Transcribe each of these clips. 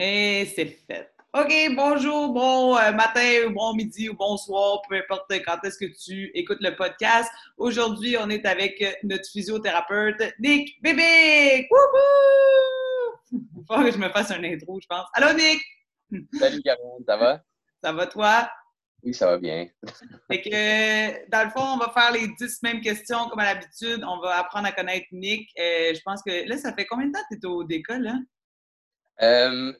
Et c'est fait. OK, bonjour, bon euh, matin, bon midi ou bonsoir, peu importe quand est-ce que tu écoutes le podcast. Aujourd'hui, on est avec notre physiothérapeute, Nick Bébé! Wouhou! Faut que je me fasse un intro, je pense. Allô, Nick! Salut, Caroline, ça va? Ça va, toi? Oui, ça va bien. Fait que, dans le fond, on va faire les 10 mêmes questions comme à l'habitude. On va apprendre à connaître Nick. Euh, je pense que là, ça fait combien de temps que tu es au DECA, là? Euh,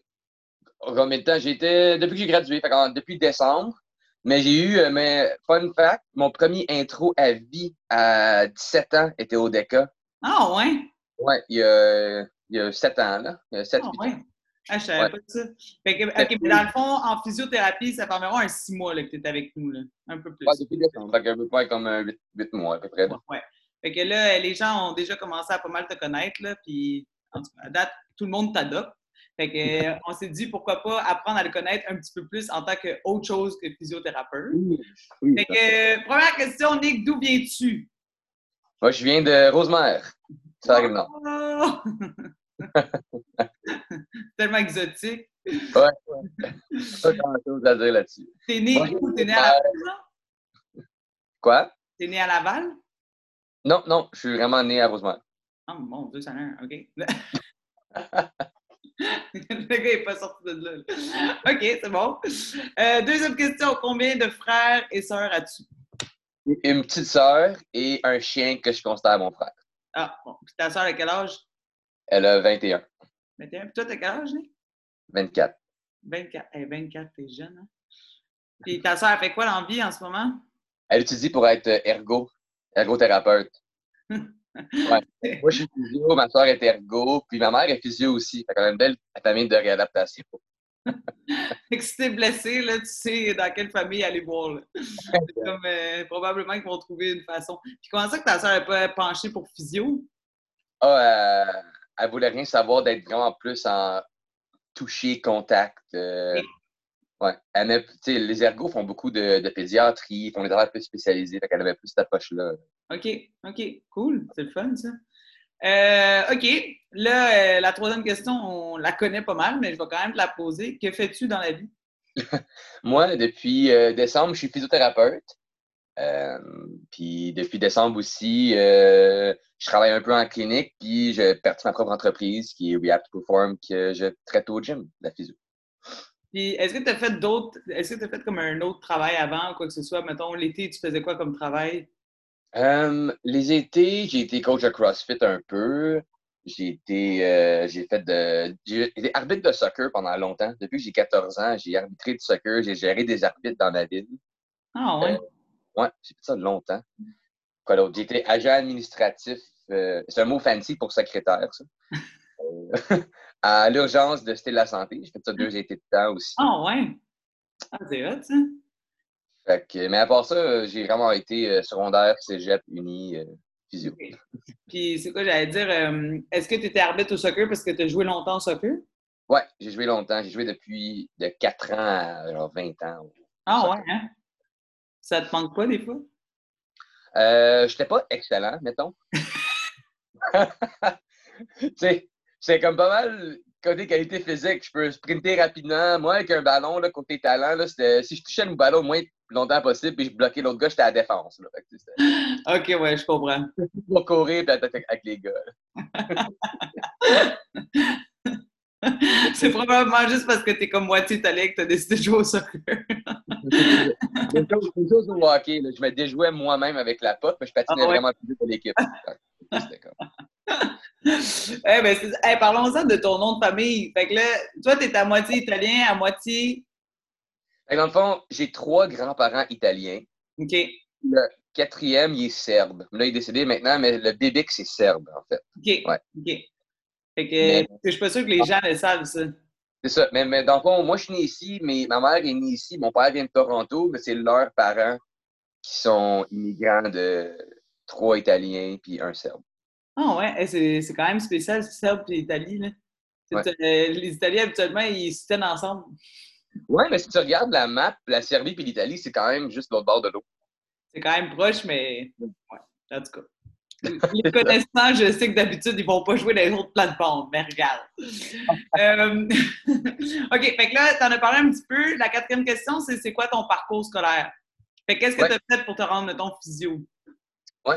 combien de temps? J'étais, depuis que j'ai gradué, fait depuis décembre. Mais j'ai eu, euh, mais fun fact, mon premier intro à vie à 17 ans était au DECA. Ah, ouais? Ouais, il y a, il y a 7 ans, là. Il y a 7 Ah, 8 ouais. ans. Ah, je savais Ouais. pas ça. Fait que, mais dans le fond, en physiothérapie, ça fait environ un 6 mois là, que tu es avec nous, là. Un peu plus. Ouais, depuis décembre. Fait que, ouais, comme 8, mois à peu près. là. Ouais. Fait que là, les gens ont déjà commencé à pas mal te connaître, là, puis en tout cas, à date, tout le monde t'adopte. Fait que, euh, on s'est dit, pourquoi pas apprendre à le connaître un petit peu plus en tant qu'autre chose que physiothérapeute. Oui, oui, Fait que, euh, première question, Nick, d'où viens-tu? Moi, je viens de Rosemère. Ça arrive non. Oh! Tellement exotique. Ouais, ouais. Pas grand-chose à dire là-dessus. T'es né Moi, où? T'es né à Laval? non? Quoi? T'es né à Laval? Non, non, je suis vraiment né à Rosemère. Oh mon Dieu, ça a un, OK. Le gars n'est pas sorti de là. OK, c'est bon. Euh, deuxième question. Combien de frères et sœurs as-tu? Une petite sœur et un chien que je considère mon frère. Ah, bon. Puis ta sœur, à quel âge? Elle a 21, 21. Puis toi, t'as quel âge, Nick? 24. 24. Eh, 24, t'es jeune, hein? Puis ta sœur, fait quoi dans la vie en ce moment? Elle étudie pour être ergo, ergothérapeute. Ouais. Moi, je suis physio, ma soeur est ergo, puis ma mère est physio aussi. Fait qu'on a une belle famille de réadaptation. Fait que si t'es blessé, là, tu sais dans quelle famille aller voir. là. C'est comme, euh, probablement qu'ils vont trouver une façon. Puis comment ça que ta sœur n'est pas penchée pour physio? Ah, euh, elle voulait rien savoir d'être vraiment plus en toucher, contact. euh, ouais. Elle sais, les ergos font beaucoup de, de pédiatrie, font des travaux plus spécialisés. Fait qu'elle avait plus cette approche-là. OK, OK, cool. C'est le fun, ça. Euh, OK, là, euh, la troisième question, on la connaît pas mal, mais je vais quand même te la poser. Que fais-tu dans la vie? Moi, depuis euh, décembre, je suis physiothérapeute. Puis depuis décembre aussi, je travaille un peu en clinique, puis j'ai parti ma propre entreprise qui est React to Perform, que je traite au gym, la physio. Puis est-ce que tu as fait d'autres, est-ce que tu as fait comme un autre travail avant quoi que ce soit? Mettons, l'été, tu faisais quoi comme travail? Euh, les étés, j'ai été coach de CrossFit un peu. J'ai été, euh, j'ai fait de, j'ai été arbitre de soccer pendant longtemps. Depuis que j'ai 14 ans, j'ai arbitré du soccer, j'ai géré des arbitres dans ma ville. Ah ouais? Euh, Ouais, j'ai fait ça longtemps. Quoi d'autre? J'ai été agent administratif, euh, c'est un mot fancy pour secrétaire, ça. Euh, à l'urgence de de la Santé. J'ai fait ça deux étés de temps aussi. Ah ouais. Ah, c'est hot, ça. Fait que, mais à part ça, euh, j'ai vraiment été euh, secondaire, cégep, uni, physio. Puis c'est quoi, j'allais dire, euh, est-ce que tu étais arbitre au soccer parce que tu as joué longtemps au soccer? Ouais, j'ai joué longtemps. J'ai joué depuis de 4 ans à genre 20 ans. Ah Soccer. ouais, hein? Ça te manque pas des fois? Euh, j'étais pas excellent, mettons. tu sais, c'est comme pas mal côté qualité physique. Je peux sprinter rapidement. Moi, avec un ballon, là, côté talent, là, si je touchais le ballon le moins longtemps possible puis je bloquais l'autre gars, j'étais à la défense. Là. Que, OK, ouais, je comprends. pour courir et attaquer avec les gars. c'est probablement juste parce que t'es comme moitié italien que t'as décidé de jouer au soccer. Une chose, une chose au hockey, là, je me déjouais moi-même avec la pote, mais je patinais Ah ouais? vraiment plus vite que l'équipe. Eh ben, eh, parlons-en de ton nom de famille. Fait que là, toi, t'es à moitié italien, à moitié. Dans le fond, j'ai trois grands-parents italiens. OK. Le quatrième, il est serbe. Là, il est décédé maintenant, mais le bébé, c'est serbe, en fait. OK. Ouais. OK. Fait que Mais- je suis pas sûre que les gens le savent, ça. C'est ça. Mais, mais dans le fond, moi, je suis né ici, mais ma mère est née ici. Mon père vient de Toronto, mais c'est leurs parents qui sont immigrants de trois Italiens puis un Serbe. Ah ouais, eh, c'est quand même spécial, Serbe et Italie. Là. C'est, Ouais. euh, les Italiens, habituellement, ils se tiennent ensemble. Ouais, mais si tu regardes la map, la Serbie puis l'Italie, c'est quand même juste l'autre bord de l'eau. C'est quand même proche, mais ouais, en tout cas. Les connaissants, je sais que d'habitude, ils vont pas jouer les autres plates-bandes, mais regarde. Euh, OK, fait que là, tu en as parlé un petit peu. La quatrième question, c'est c'est quoi ton parcours scolaire? Fait qu'est-ce que tu as fait pour te rendre, ton physio?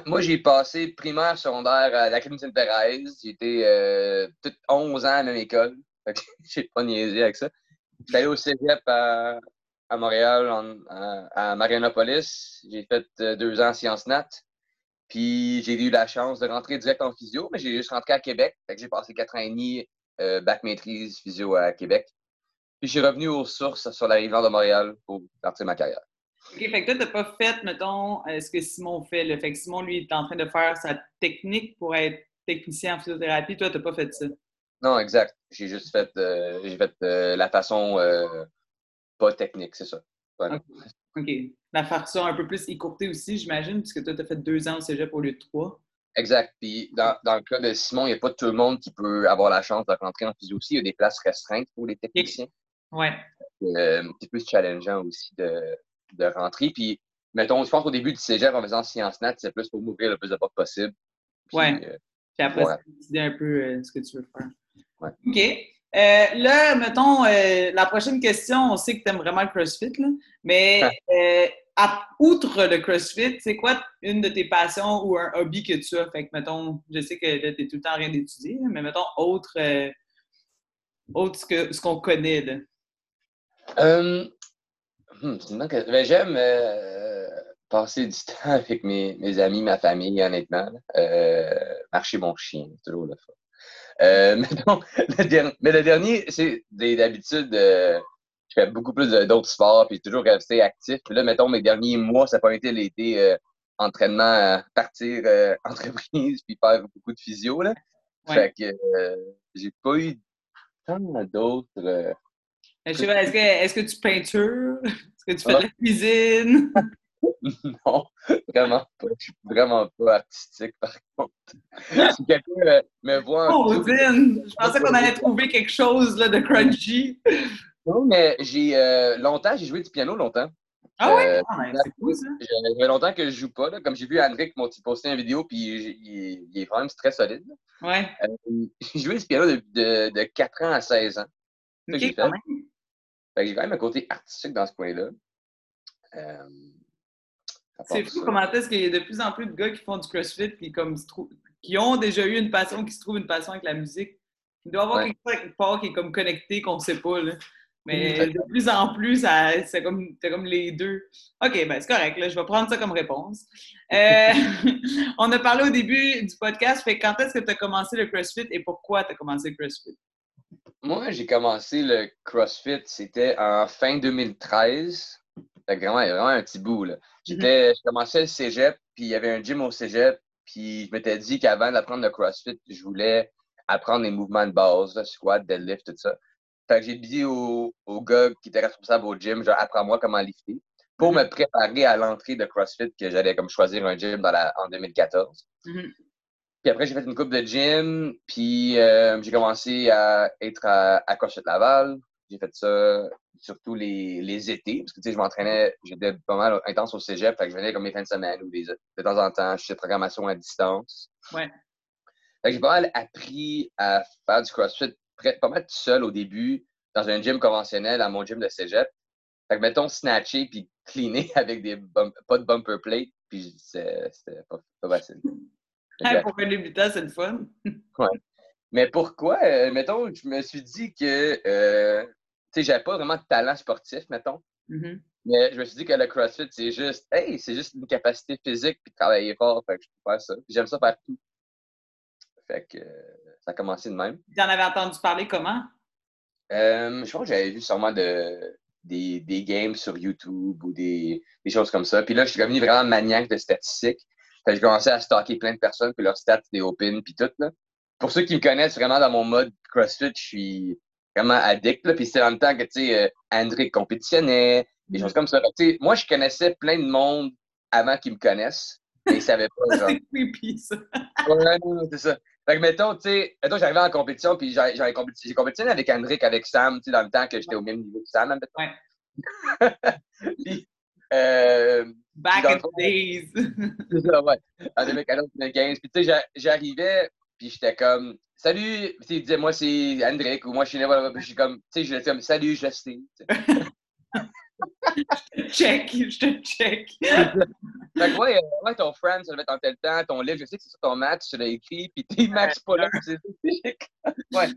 Moi, j'ai passé primaire, secondaire à l'Académie Sainte-Thérèse. J'ai été euh, 11 ans à la même école. J'ai pas niaisé avec ça. J'étais allé au cégep à, Montréal, à, Marianopolis. J'ai fait euh, deux ans en sciences nat. Puis j'ai eu la chance de rentrer direct en physio, mais j'ai juste rentré à Québec. J'ai passé quatre ans et demi euh, bac maîtrise physio à Québec. Puis suis revenu aux sources sur la rive de Montréal pour partir ma carrière. OK, fait que toi, t'as pas fait, mettons, euh, ce que Simon fait. Le Fait que Simon, lui, est en train de faire sa technique pour être technicien en physiothérapie. Toi, t'as pas fait ça? Non, exact. J'ai juste fait, j'ai fait la façon pas technique, c'est ça. OK. La façon un peu plus écourtée aussi, j'imagine, puisque toi, tu as fait deux ans au cégep au lieu de trois. Exact. Puis dans, dans, le cas de Simon, il n'y a pas tout le monde qui peut avoir la chance de rentrer en physio aussi. Il y a des places restreintes pour les techniciens. Oui. Euh, c'est plus challengeant aussi de, de, rentrer. Puis, mettons, je pense qu'au début du cégep, en faisant sciences nat, c'est plus pour m'ouvrir le plus de portes possible. Oui. Euh, puis après, c'est décider un peu euh, ce que tu veux faire. Ouais. OK. Euh, là, mettons, la prochaine question, on sait que tu aimes vraiment le CrossFit, là, mais euh, outre le CrossFit, c'est quoi une de tes passions ou un hobby que tu as? Fait que, mettons, je sais que tu es tout le temps en train d'étudier, mais mettons, autre, autre ce qu'on connaît. Là. Hmm, ben, j'aime passer du temps avec mes, mes, amis, ma famille, honnêtement. marcher mon chien, c'est toujours le fun. Euh, mais le dernier, c'est d'habitude, euh, je fais beaucoup plus d'autres sports, puis toujours resté actif. Puis là, mettons, mes derniers mois, ça n'a pas été l'été euh, entraînement, partir entreprise, puis faire beaucoup de physio. Là. Fait que j'ai pas eu tant d'autres. Est-ce que, est que, tu peintures? Est-ce que tu fais de la cuisine? non, vraiment pas. Je suis vraiment pas artistique, par contre. Si quelqu'un euh, me voit... Oh, Je pensais qu'on allait trouver quelque chose là, de crunchy. Non, mais j'ai... Euh, longtemps, j'ai joué du piano longtemps. Ah oui? Euh, ah, c'est cool, ça. Fait longtemps que je joue pas. Là. Comme j'ai vu André qui posté une vidéo, puis il, il, est quand même très solide. Ouais. j'ai joué du piano de, de, 4 ans à 16 ans. OK, j'ai quand même. J'ai quand même un côté artistique dans ce coin-là. Euh, c'est fou comment est-ce qu'il y a de plus en plus de gars qui font du CrossFit comme qui ont déjà eu une passion, qui se trouvent une passion avec la musique. Il doit y avoir quelque chose qui est comme connecté qu'on ne sait pas. Là. Mais de plus en plus, c'est comme, comme les deux. OK, ben c'est correct, là, je vais prendre ça comme réponse. Euh, on a parlé au début du podcast, fait quand est-ce que tu as commencé le CrossFit et pourquoi tu as commencé le CrossFit? Moi, j'ai commencé le CrossFit, c'était en fin 2013. Fait vraiment, il y a vraiment un petit bout. Là. Mhm. J'étais, Je commençais le cégep, puis il y avait un gym au cégep, puis je m'étais dit qu'avant d'apprendre le CrossFit, je voulais apprendre les mouvements de base, squat, deadlift, tout ça. Fait que j'ai dit au, au gars qui était responsable au gym, genre, apprends-moi comment lifter, pour mhm. me préparer à l'entrée de CrossFit, que j'allais comme choisir un gym dans la, en 2014. Mhm. Puis après, j'ai fait une coupe de gym, puis euh, j'ai commencé à être à, à CrossFit Laval. J'ai fait ça surtout les, les étés, parce que tu sais, je m'entraînais, j'étais pas mal intense au cégep, fait que je venais comme mes fins de semaine ou des, de temps en temps, je fais programmation à distance. Ouais. Fait que j'ai pas mal appris à faire du CrossFit pas mal tout seul au début, dans un gym conventionnel, à mon gym de cégep. Fait que mettons snatcher puis cleaner avec des pas de bumper plate, puis c'était pas, pas facile. Pour un débutant, c'est le fun. ouais. Mais pourquoi? Euh, mettons, je me suis dit que euh, sais, j'avais pas vraiment de talent sportif, mettons. Mm-hmm. Mais je me suis dit que le CrossFit, c'est juste, hey, c'est juste une capacité physique puis travailler fort. Fait que je peux faire ça. J'aime ça faire tout. Fait que ça a commencé de même. Tu en avais entendu parler comment? Euh, je pense que j'avais vu sûrement de, des, des, games sur YouTube ou des, des, choses comme ça. Puis là, je suis devenu vraiment maniaque de statistiques. Fait que j'ai commencé à stocker plein de personnes, puis leurs stats, des open, puis tout. Là. Pour ceux qui me connaissent vraiment dans mon mode CrossFit, je suis vraiment addict. Là. Puis c'était en même temps que, tu sais, euh, André compétitionnait, des choses comme ça. Tu sais, moi, je connaissais plein de monde avant qu'ils me connaissent, mais ils savaient pas. c'est creepy, ça. ouais, c'est ça. Fait que, mettons, tu sais, mettons, j'arrivais en compétition, puis j'ai compétitionné avec Andrick, avec Sam, tu sais, dans le temps que j'étais au même niveau que Sam, Ouais. puis, euh, Back in the days. c'est ça, ouais. En 2014-2015. Puis tu sais, j'arrivais, puis j'étais comme Salut, il disait moi c'est André ou moi je suis là, puis je suis comme, tu sais, je disais comme Salut, je sais. je te check, je te check. fait que ouais, euh, ouais, ton friend, ça devait être en tel temps, ton livre, je sais que c'est ça ton match, tu l'as écrit, puis t'es Max pas là. ouais.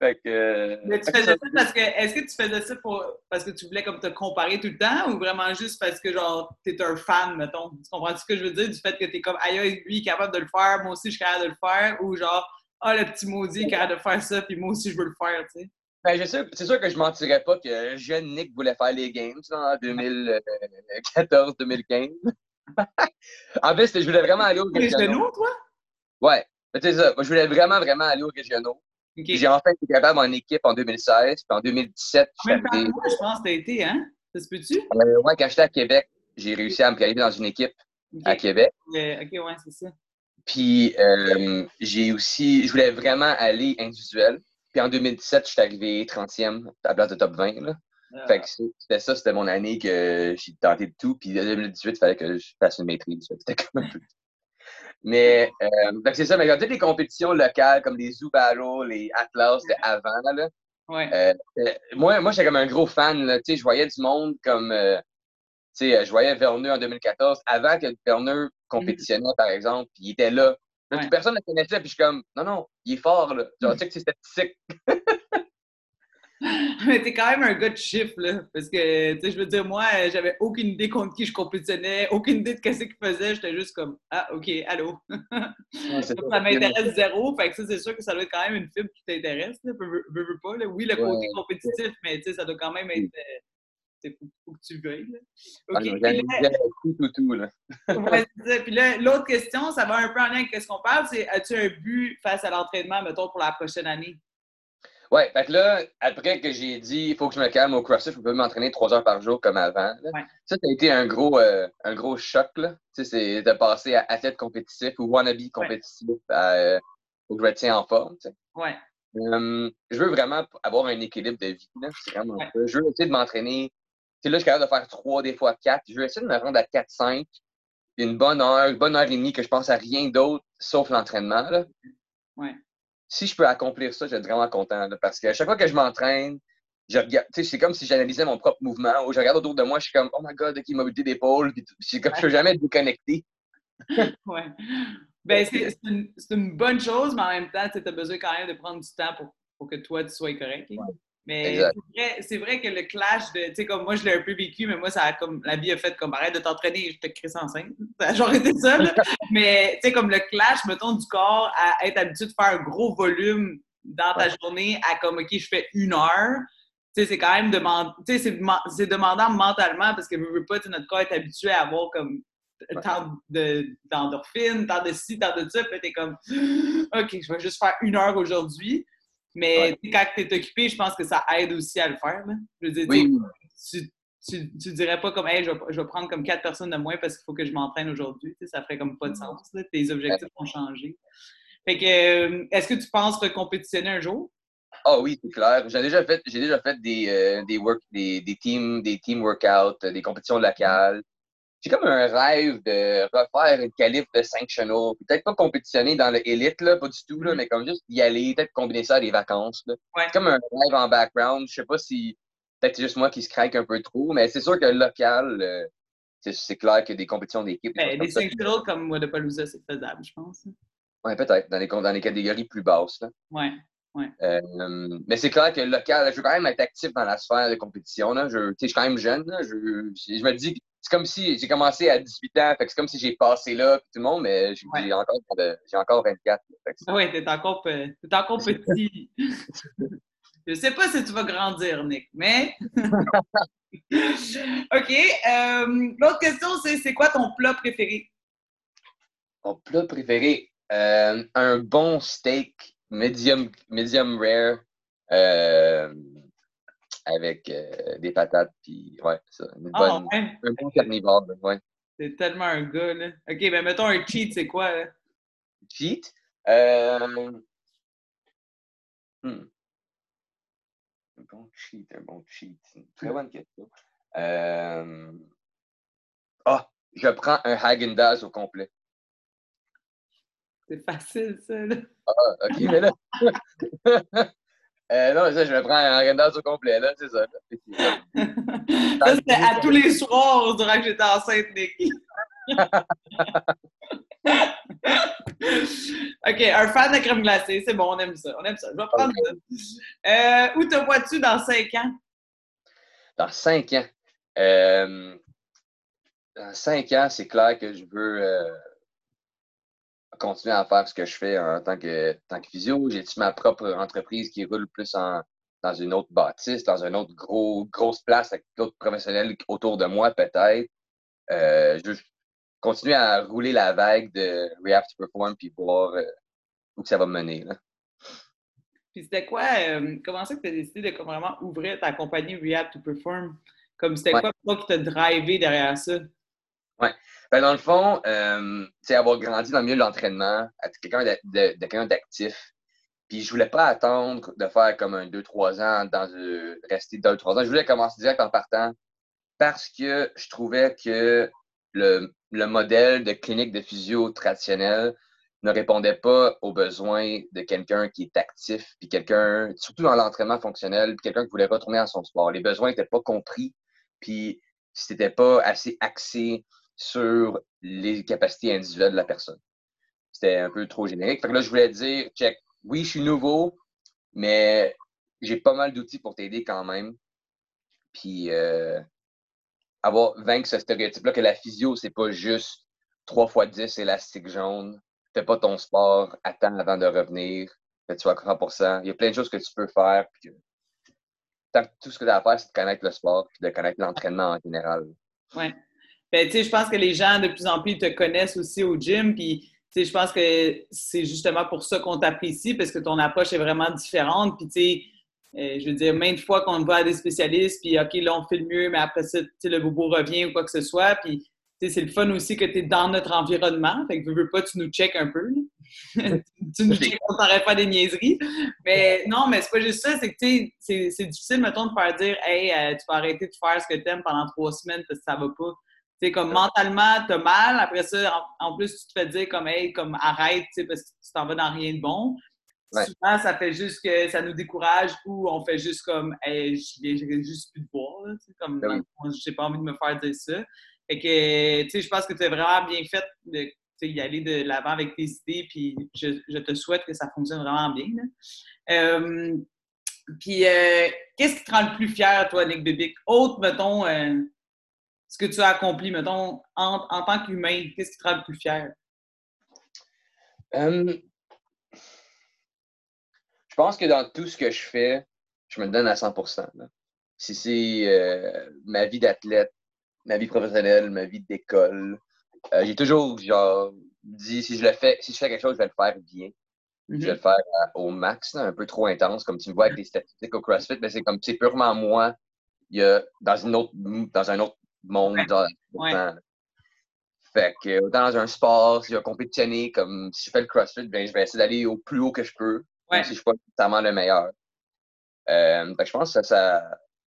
Fait que. Euh, Mais tu faisais ça, parce que. Est-ce que tu faisais ça pour, parce que tu voulais comme te comparer tout le temps ou vraiment juste parce que, genre, t'es un fan, mettons? Tu comprends ce que je veux dire? Du fait que t'es comme, aïe, lui, est capable de le faire, moi aussi, je suis capable de le faire, ou genre, ah, le petit maudit est capable de faire ça, puis moi aussi, je veux le faire, tu sais? Ben, c'est sûr que je mentirais pas que jeune Nick voulait faire les games en 2014-2015. en fait, je voulais vraiment aller au régionaux. toi? Ouais. C'est ça. Moi, je voulais vraiment, vraiment aller au régionaux. J'ai enfin été capable en équipe en 2016, puis en 2017. Même pas moi, je pense que t'as été, hein? Ça se peut-tu? Euh, ouais, quand j'étais à Québec, j'ai réussi à me qualifier dans une équipe à Québec. ok, ouais, c'est ça. Puis euh, j'ai aussi, je voulais vraiment aller individuel. Puis en 2017, je suis arrivé 30e à la place de top 20. Là. Ah. Fait que c'était ça, c'était mon année que j'ai tenté de tout. Puis en 2018, il fallait que je fasse une maîtrise. C'était comme un peu mais euh, c'est ça, mais toutes les compétitions locales comme les Zoo Battle, les Atlas de avant, là, ouais. Euh, euh, moi, moi j'étais comme un gros fan. Là, je voyais du monde comme. Euh, sais, je voyais Verneux en 2014, avant que Verneux compétitionnait, par exemple, puis il était là. Personne ne le connaissait, puis je suis comme, non, non, il est fort, là. Genre, tu sais que c'est statistique. Mais t'es quand même un gars de chiffres, là. Parce que, tu sais, je veux dire, moi, j'avais aucune idée contre qui je compétitionnais, aucune idée de ce qu'il faisait. J'étais juste comme, ah, OK, allô. ça m'intéresse zéro. Fait que ça, c'est sûr que ça doit être quand même une fibre qui t'intéresse, là. Veux, veux, pas, là. Oui, le côté compétitif, mais, tu sais, ça doit quand même être. C'est euh, faut, que tu veuilles. Là. OK. Ah, tout, tout, tout, là. ouais, Puis là, l'autre question, ça va un peu en lien avec ce qu'on parle, c'est as-tu un but face à l'entraînement, mettons, pour la prochaine année? Ouais, fait que là, après que j'ai dit, il faut que je me calme au CrossFit, je peux m'entraîner trois heures par jour comme avant. Ça, ça a été un gros, euh, un gros choc, là. Tu sais, c'est de passer à athlète compétitif ou wannabe compétitif à, euh, faut que je me tienne en forme, tu sais. Ouais. Hum, je veux vraiment avoir un équilibre de vie, là. C'est vraiment ça. Je veux essayer de m'entraîner. Tu sais, là, je suis capable de faire trois, des fois quatre. Je veux essayer de me rendre à 4-5. Une bonne heure, une bonne heure et demie que je pense à rien d'autre sauf l'entraînement, là. Ouais si je peux accomplir ça, je vais être vraiment content. parce que chaque fois que je m'entraîne, je regarde, c'est comme si j'analysais mon propre mouvement, ou je regarde autour de moi, je suis comme, oh my god, qui mobilité d'épaule, puis c'est comme, je peux jamais être déconnecté. ouais. Ben, c'est une, une, bonne chose, mais en même temps, tu as besoin quand même de prendre du temps pour, pour que toi, tu sois correct. Mais c'est vrai, vrai, que le clash de, tu sais, comme moi, je l'ai un peu vécu, mais moi, ça a comme, la vie a fait comme, arrête de t'entraîner, je te crée enceinte. Ça a genre été ça, mais, tu sais, comme le clash, mettons, du corps à être habitué de faire un gros volume dans ta journée à comme, OK, je fais une heure. Tu sais, c'est quand même sais, c'est demandant mentalement parce que, je veux pas, notre corps est habitué à avoir comme tant d'endorphines, tant de ci, tant de ça, puis t'es comme, OK, je vais juste faire une heure aujourd'hui. Mais quand tu es occupé, je pense que ça aide aussi à le faire. Je veux dire, tu, tu, dirais pas comme, hey, je vais, prendre comme quatre personnes de moins parce qu'il faut que je m'entraîne aujourd'hui. Ça ferait comme pas de sens. Tes objectifs vont changer. Fait que, euh, est-ce que tu penses recompétitionner un jour? Ah oui, c'est clair. J'ai déjà fait, j'ai déjà fait des, euh, des, work, des, des, team, des team workouts, des compétitions locales j'ai comme un rêve de refaire une qualif de 5 chenaux. Peut-être pas compétitionner dans l'élite, là, pas du tout, là, mm. mais comme juste y aller, peut-être combiner ça à des vacances. C'est comme un rêve en background. Je sais pas si peut-être c'est juste moi qui se craque un peu trop, mais c'est sûr que local, euh, c'est clair que des compétitions d'équipe. Ben, des 5 chenaux comme Wadapalooza, c'est faisable, je pense. Oui, peut-être, dans les, dans les catégories plus basses. Oui. Ouais. Euh, mais c'est clair que local, je veux quand même être actif dans la sphère de compétition. Là. Je, je suis quand même jeune. Là. Je, je, me dis c'est comme si j'ai commencé à 18 ans, c'est comme si j'ai passé là, tout le monde, mais j'ai encore, encore 24. Oui, t'es encore, es encore petit. Je sais pas si tu vas grandir, Nick, mais. OK. Euh, l'autre question, c'est c'est quoi ton plat préféré? Mon plat préféré? Euh, un bon steak medium, medium rare. Euh, avec euh, des patates, puis ouais, ça. Une ah, Un bon carnivore, ouais. C'est tellement un gars, là. OK, ben mettons un cheat, c'est quoi, là? Cheat? Euh... Hmm. Un bon cheat, un bon cheat. Une très bonne question. Euh... Ah, je prends un Hagen-Dazs au complet. C'est facile, ça, là. Ah, OK, mais là... euh, non, ça, je vais prendre un Hagen-Dazs au complet, là, c'est ça. ça, c'était à tous les soirs durant que j'étais enceinte, Nick. OK, un fan de crème glacée, c'est bon, on aime ça. On aime ça. Je vais prendre ça. Euh, où te vois-tu dans cinq ans? Dans cinq ans? Euh, dans cinq ans, c'est clair que je veux continuer à faire ce que je fais en tant que, tant que physio? J'ai ma propre entreprise qui roule plus en, dans une autre bâtisse, dans une autre gros, grosse place avec d'autres professionnels autour de moi, peut-être? je veux continuer à rouler la vague de Rehab to Perform puis voir euh, où ça va me mener. Là. Puis c'était quoi, euh, comment ça que tu as décidé de vraiment ouvrir ta compagnie Rehab to Perform? Comme c'était quoi toi qui t'a drivé derrière ça? Oui. Ben, dans le fond, euh, avoir grandi dans le milieu de l'entraînement, être quelqu'un d'actif, puis je voulais pas attendre de faire comme un 2-3 ans, dans rester 2-3 ans. Je voulais commencer direct en partant parce que je trouvais que le, le modèle de clinique de physio traditionnel ne répondait pas aux besoins de quelqu'un qui est actif, puis quelqu'un, surtout dans l'entraînement fonctionnel, puis quelqu'un qui voulait retourner à son sport. Les besoins n'étaient pas compris, puis c'était pas assez axé sur les capacités individuelles de la personne. C'était un peu trop générique. Fait que là, je voulais dire, check, oui, je suis nouveau, mais j'ai pas mal d'outils pour t'aider quand même. Puis, euh, avoir vaincre ce stéréotype-là que la physio, c'est pas juste 3 x 10 élastique jaune. Fais pas ton sport, attends avant de revenir, fais-tu à 100%. Il y a plein de choses que tu peux faire. Puis tout ce que tu as à faire, c'est de connaître le sport et de connaître l'entraînement en général. Oui. Ben, tu sais, je pense que les gens de plus en plus te connaissent aussi au gym. Puis, tu sais, je pense que c'est justement pour ça qu'on t'apprécie parce que ton approche est vraiment différente. Puis, tu sais, euh, je veux dire, maintes fois qu'on va à des spécialistes, puis OK, là, on fait le mieux, mais après ça, le bobo revient ou quoi que ce soit. Puis, c'est le fun aussi que tu es dans notre environnement. Fait que, veux, veux pas, tu nous check un peu. tu nous check, on t'arrête pas des niaiseries. Mais non, mais c'est pas juste ça. C'est que, c'est difficile, mettons, de faire dire, hey, euh, tu vas arrêter de faire ce que tu aimes pendant trois semaines parce que ça va pas. Tu sais, comme mentalement, t'as mal. Après ça, en, plus, tu te fais dire comme, hey, comme arrête, parce que tu t'en vas dans rien de bon. Souvent, ça fait juste que ça nous décourage ou on fait juste comme hey, j'ai juste plus de boire. comme ben j'ai pas envie de me faire dire ça. Fait que tu sais, je pense que tu as vraiment bien fait de y aller de l'avant avec tes idées, puis je, te souhaite que ça fonctionne vraiment bien. Euh, puis euh, qu'est-ce qui te rend le plus fier, toi, Nick Bibic? Autre, mettons, euh, ce que tu as accompli, mettons, en, en tant qu'humain, qu'est-ce qui te rend le plus fier? Je pense que dans tout ce que je fais, je me donne à 100% Si c'est euh, ma vie d'athlète, ma vie professionnelle, ma vie d'école, euh, j'ai toujours genre dit si je le fais, si je fais quelque chose, je vais le faire bien. Je vais mm-hmm. le faire euh, au max, un peu trop intense, comme tu me vois avec les statistiques au CrossFit, mais c'est comme c'est purement moi. Il y a dans une autre dans un autre monde. Fait que autant dans un sport, si je vais compétitionner, comme si je fais le CrossFit, ben, je vais essayer d'aller au plus haut que je peux. Ouais. si je suis pas nécessairement le meilleur. Euh, je pense que ça,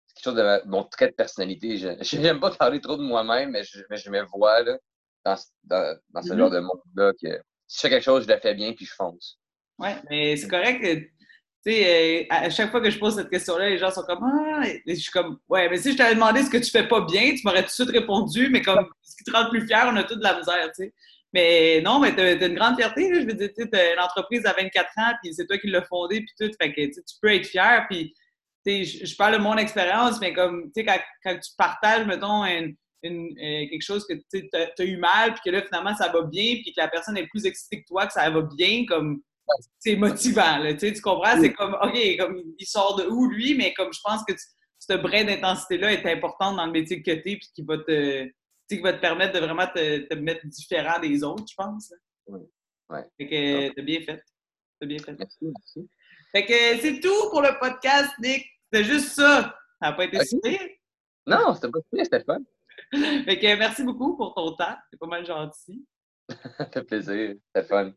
c'est quelque chose de mon trait de personnalité. Je n'aime pas parler trop de moi-même, mais je, me vois là, dans, dans, dans ce mm-hmm. genre de monde-là que si je fais quelque chose, je le fais bien puis je fonce. Oui, mais c'est correct que, tu sais, euh, à chaque fois que je pose cette question-là, les gens sont comme Ah, je suis comme Ouais, mais si je t'avais demandé ce que tu fais pas bien, tu m'aurais tout de suite répondu, mais comme ce qui te rend plus fier, on a tout de la misère, tu sais. Mais non, mais tu as, une grande fierté. Je veux dire, tu as une entreprise à 24 ans, puis c'est toi qui l'as fondée, puis tout. Fait que tu peux être fier. Puis, je, je parle de mon expérience, mais comme, tu sais, quand, quand, tu partages, mettons, une, une, euh, quelque chose que tu as, eu mal, puis que là, finalement, ça va bien, puis que la personne est plus excitée que toi, que ça va bien, comme, c'est motivant. Là, tu comprends? C'est comme, OK, comme, il sort de où, lui? Mais comme, je pense que ce brin d'intensité-là est important dans le métier que tu es, puis qui va te qui va te permettre de vraiment te, mettre différent des autres, je pense. Oui. Ouais. Fait que t'as bien fait. T'as bien fait. Merci, merci. Fait que c'est tout pour le podcast, Nick. C'était juste ça. Ça n'a pas été okay. super. Non, c'était pas super, c'était fun. fait que merci beaucoup pour ton temps. C'est pas mal gentil. ça fait plaisir. C'était fun.